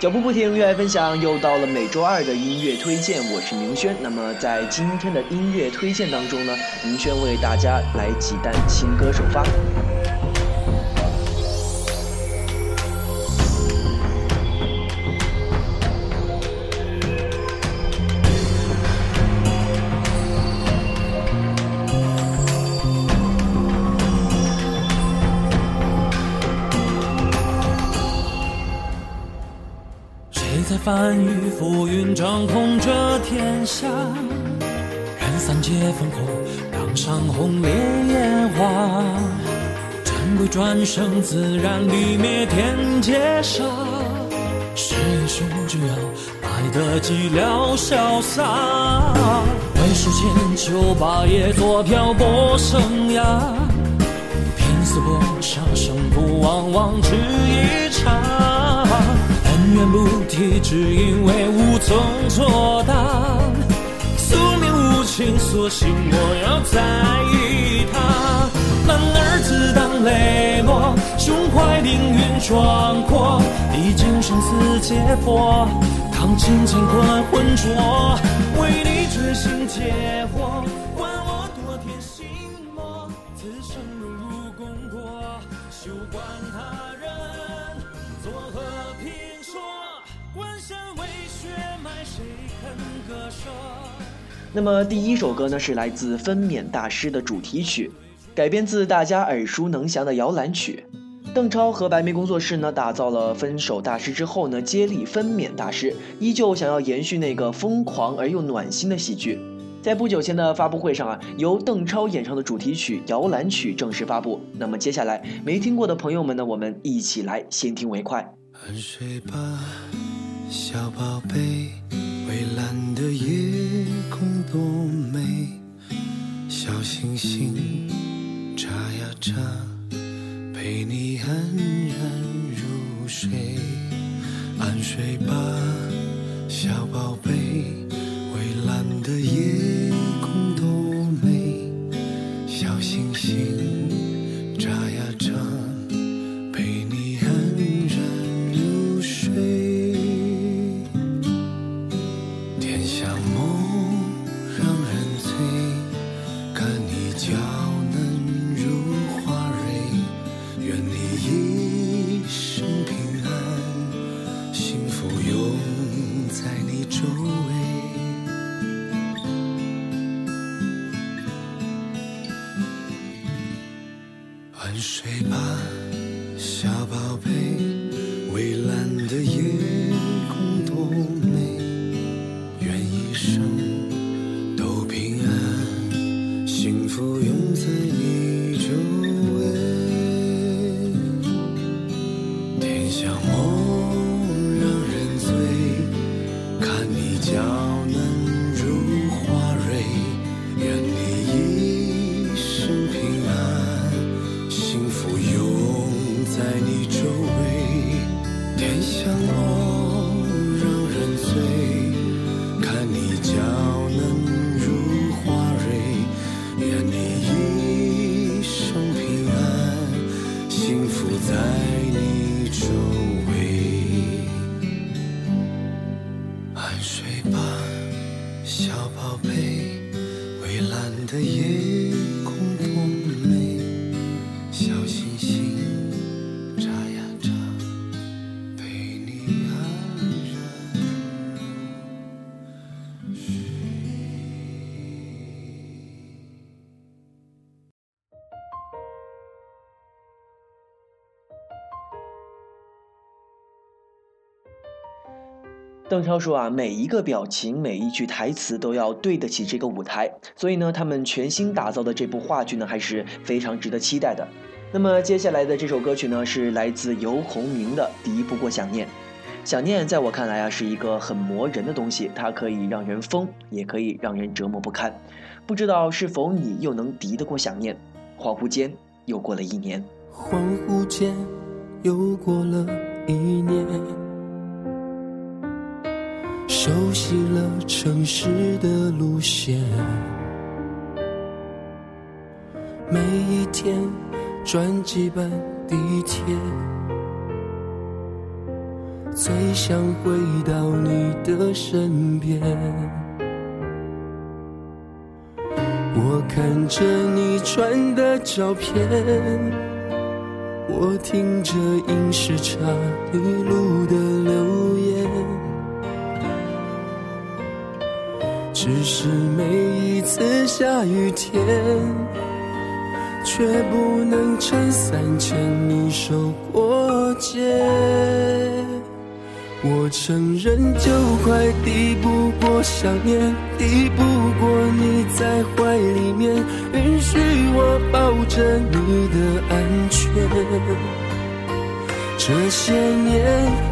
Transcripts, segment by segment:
脚步不停，热爱分享，又到了每周二的音乐推荐，我是明轩。那么在今天的音乐推荐当中呢，明轩为大家来几单新歌首发。翻雨覆云，掌控着天下，任三界烽火，让山红烈焰花。战鬼转生，自然地灭天劫杀。是英雄就要来得寂寥潇洒，为世千秋，霸业做漂泊生涯。拼死搏杀，胜不往往只一场。不提，只因为无从作答。宿命无情，索性我要在意他。男儿自当磊落，胸怀凌云壮阔。历经生死劫波，扛尽乾坤浑浊，为你决心解惑。管我多天心魔，此生荣辱功过，休管他那么第一首歌呢，是来自分娩大师的主题曲，改编自大家耳熟能详的摇篮曲。邓超和白眉工作室呢，打造了《分手大师》之后呢，接力《分娩大师》，依旧想要延续那个疯狂而又暖心的喜剧。在不久前的发布会上啊，由邓超演唱的主题曲《摇篮曲》正式发布。那么接下来没听过的朋友们呢，我们一起来先听为快。安睡吧，小宝贝，蔚蓝的夜多美，小星星眨呀眨，陪你安然入睡。安睡吧，小宝贝，蔚蓝的夜下吧邓超说啊，每一个表情，每一句台词都要对得起这个舞台，所以呢，他们全新打造的这部话剧呢，还是非常值得期待的。那么接下来的这首歌曲呢，是来自游鸿明的《敌不过想念》。想念在我看来啊，是一个很磨人的东西，它可以让人疯，也可以让人折磨不堪。不知道是否你又能敌得过想念？恍惚间又过了一年，恍惚间又过了一年，熟悉了城市的路线，每一天转几班地铁，最想回到你的身边。我看着你传的照片，我听着影视茶里录的留言，只是每一次下雨天，却不能撑伞牵你手过街。我承认，就快抵不过想念，抵不过你在怀里面，允许我抱着你的安全。这些年，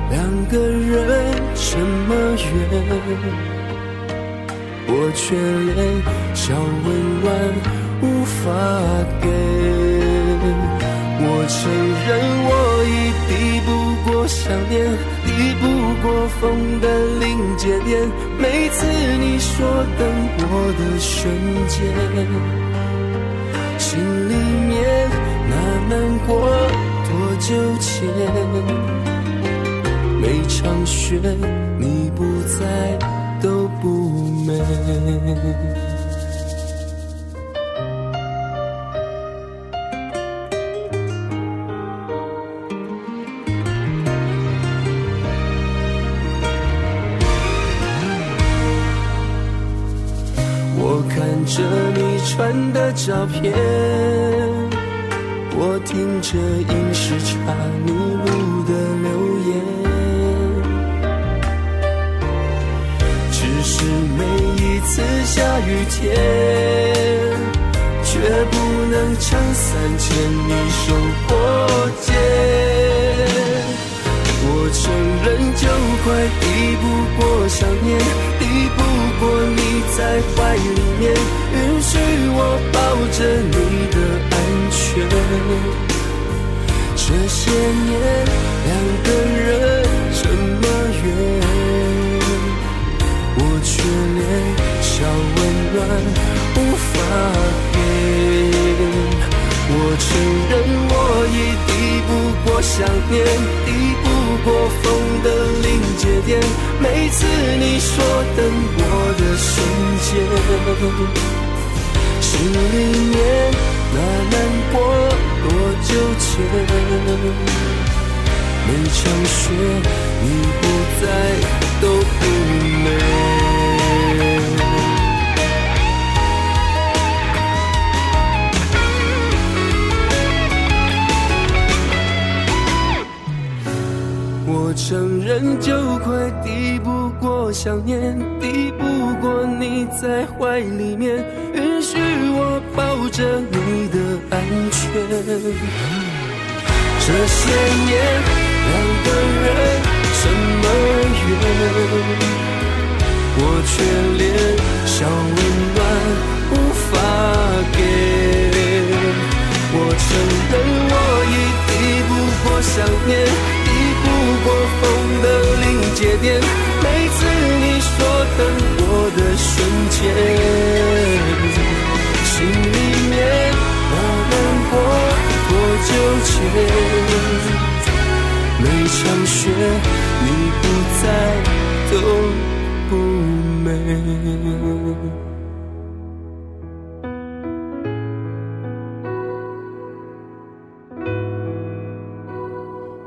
两个人这么远，我却连小温暖无法给。我承认，我已抵不过想念。抵不过风的临界点，每次你说等我的瞬间，心里面那难过多久前？每场雪你不在美。我看着你穿的照片，我听着音时差你路。次下雨天，却不能撑伞牵你手过街。我承认，就快抵不过想念，抵不过你在怀里面。允许我抱着你的安全。这些年两个人无法给。我承认我已抵不过想念，抵不过风的临界点。每次你说等我的瞬间。心里面那难过多纠结？每场雪你不在都不美。承认，就快抵不过想念，抵不过你在怀里面。允许我抱着你的安全。这些年两个人什么缘，我却连每场雪你不在都不美。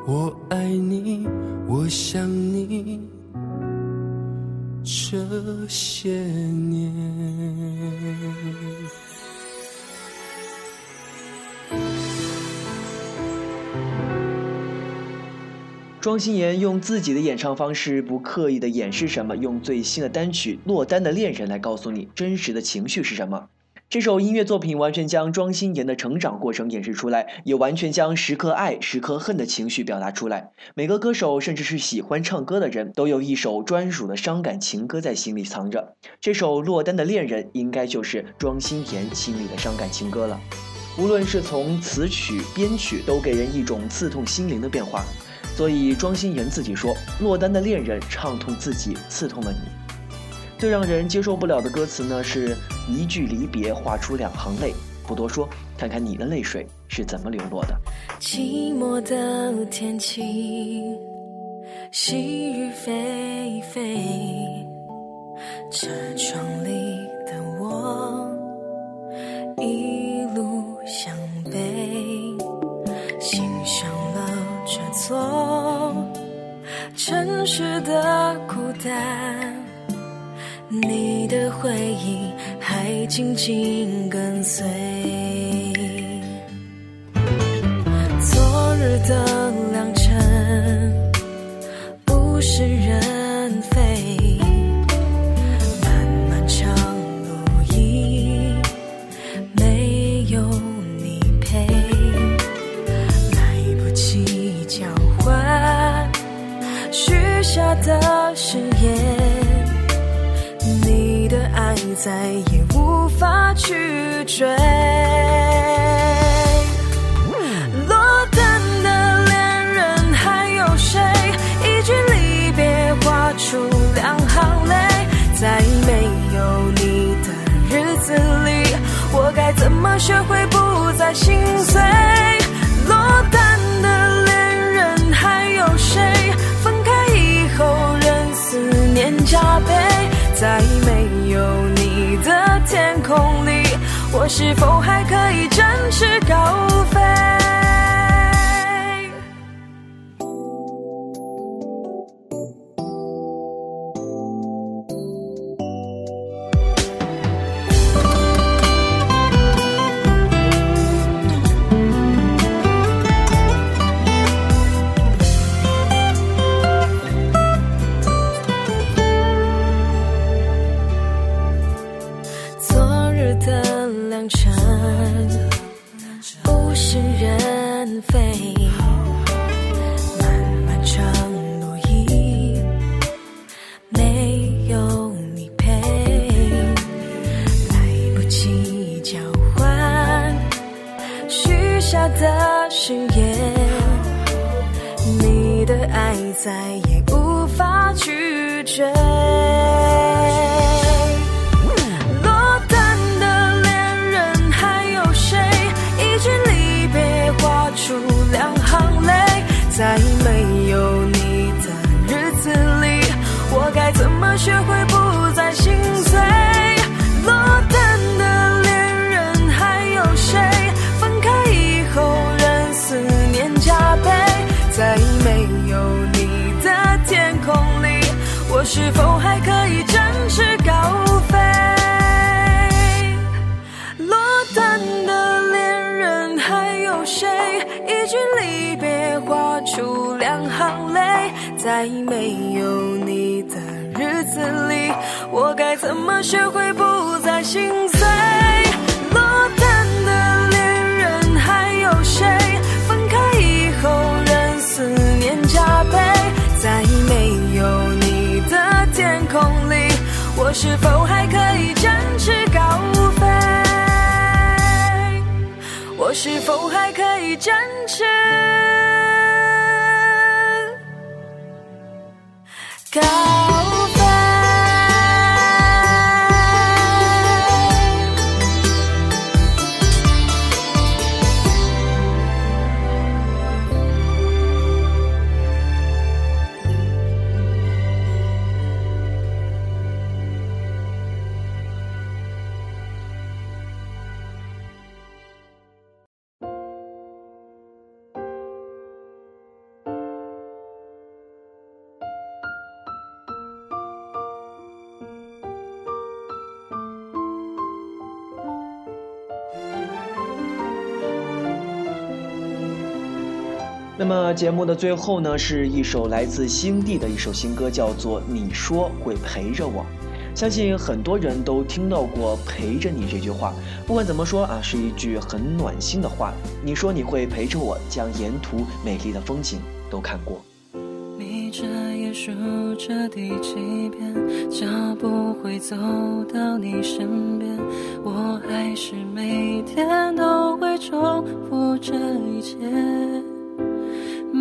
我爱你，我想你，这些年。庄心妍用自己的演唱方式，不刻意的掩饰什么，用最新的单曲《落单的恋人》来告诉你真实的情绪是什么。这首音乐作品完全将庄心妍的成长过程演示出来，也完全将时刻爱、时刻恨的情绪表达出来。每个歌手，甚至是喜欢唱歌的人，都有一首专属的伤感情歌在心里藏着。这首《落单的恋人》应该就是庄心妍心里的伤感情歌了。无论是从词曲、编曲，都给人一种刺痛心灵的变化。所以庄心妍自己说：“落单的恋人唱痛自己，刺痛了你。”最让人接受不了的歌词呢，是一句离别画出两行泪。不多说，看看你的泪水是怎么流落的。寂寞的天气，细雨霏霏，车窗里的我静静。再也无法去追。落单的恋人还有谁？一句离别画出两行泪。在没有你的日子里，我该怎么学会不再心碎？落单的恋人还有谁？分开以后，任思念加倍。在没。的天空里，我是否还可以展翅高飞？在没有你的日子里，我该怎么学会不再心碎？落单的恋人还有谁？分开以后，任思念加倍。在没有你。的天空里，我是否还可以展翅高飞？我是否还可以展翅高？那么节目的最后呢，是一首来自星地的一首新歌，叫做《你说会陪着我》。相信很多人都听到过“陪着你”这句话。不管怎么说啊，是一句很暖心的话。你说你会陪着我，将沿途美丽的风景都看过。你这也数着第几遍，脚步会走到你身边，我还是每天都会重复这一切。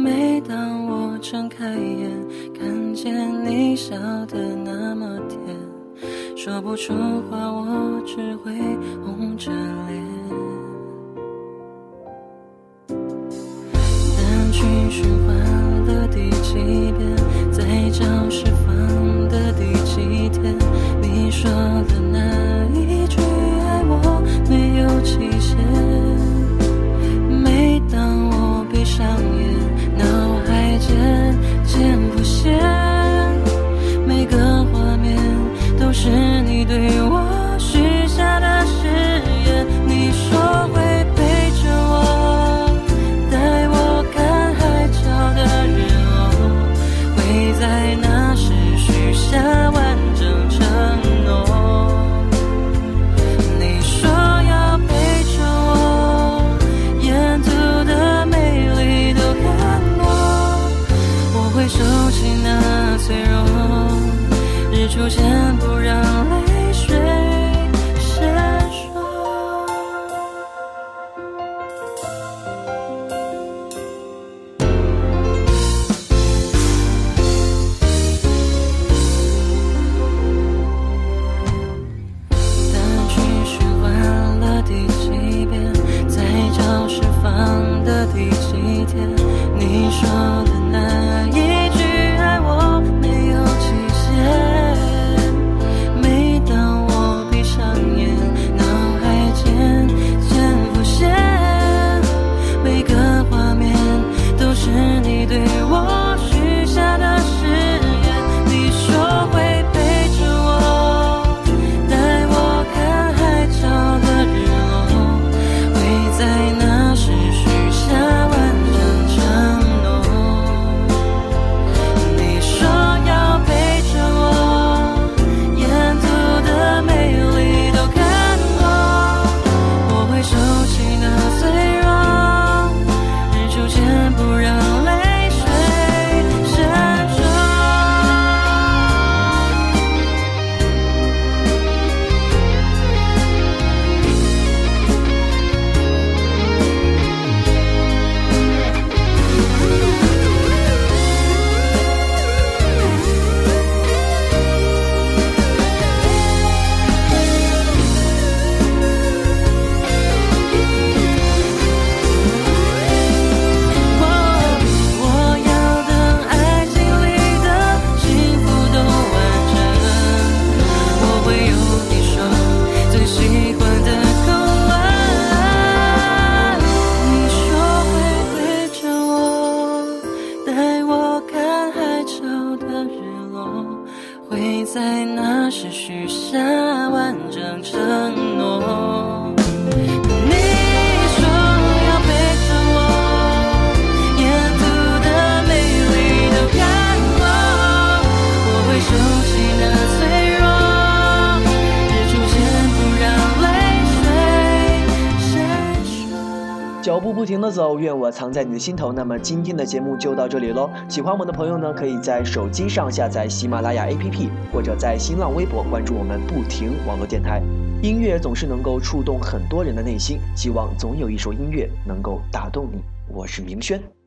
每当我睁开眼，看见你笑得那么甜，说不出话，我只会红着脸。单曲循环的第几遍，在教室放的第几天，你说的那一句爱我没有期限。不停的走，愿我藏在你的心头。那么今天的节目就到这里喽。喜欢我们的朋友呢，可以在手机上下载喜马拉雅 APP，或者在新浪微博关注我们不停网络电台。音乐总是能够触动很多人的内心，希望总有一首音乐能够打动你。我是明轩。